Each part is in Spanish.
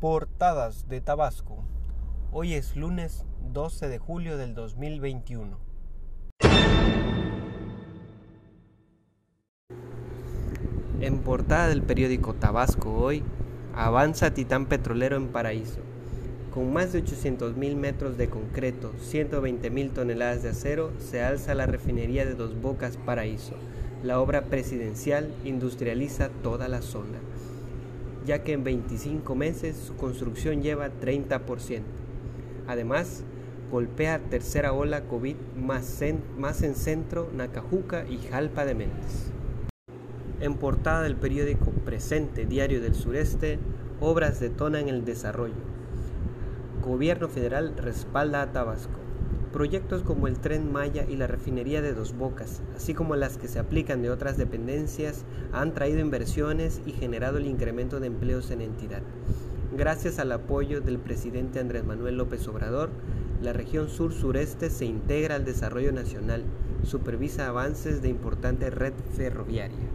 Portadas de Tabasco. Hoy es lunes 12 de julio del 2021. En portada del periódico Tabasco hoy, avanza Titán Petrolero en Paraíso. Con más de 800.000 metros de concreto, 120.000 toneladas de acero, se alza la refinería de Dos Bocas Paraíso. La obra presidencial industrializa toda la zona ya que en 25 meses su construcción lleva 30%. Además, golpea tercera ola COVID más en, Centro, Nacajuca y Jalpa de Méndez. En portada del periódico Presente Diario del Sureste, obras detonan el desarrollo. Gobierno federal respalda a Tabasco. Proyectos como el tren Maya y la refinería de Dos Bocas, así como las que se aplican de otras dependencias, han traído inversiones y generado el incremento de empleos en entidad. Gracias al apoyo del presidente Andrés Manuel López Obrador, la región sur-sureste se integra al desarrollo nacional, supervisa avances de importante red ferroviaria.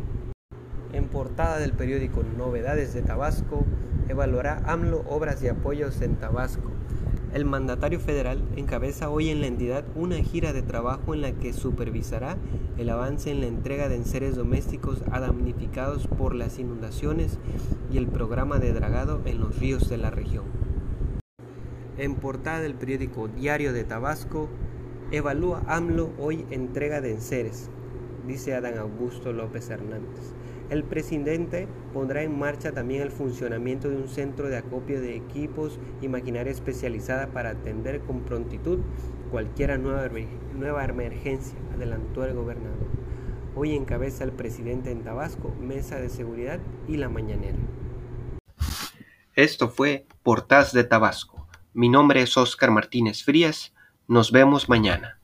En portada del periódico Novedades de Tabasco, evaluará AMLO obras de apoyos en Tabasco, el mandatario federal encabeza hoy en la entidad una gira de trabajo en la que supervisará el avance en la entrega de enseres domésticos a damnificados por las inundaciones y el programa de dragado en los ríos de la región. En portada del periódico Diario de Tabasco, evalúa AMLO hoy entrega de enseres, dice Adán Augusto López Hernández. El presidente pondrá en marcha también el funcionamiento de un centro de acopio de equipos y maquinaria especializada para atender con prontitud cualquier nueva, nueva emergencia, adelantó el gobernador. Hoy encabeza el presidente en Tabasco, Mesa de Seguridad y la Mañanera. Esto fue Portaz de Tabasco. Mi nombre es Óscar Martínez Frías. Nos vemos mañana.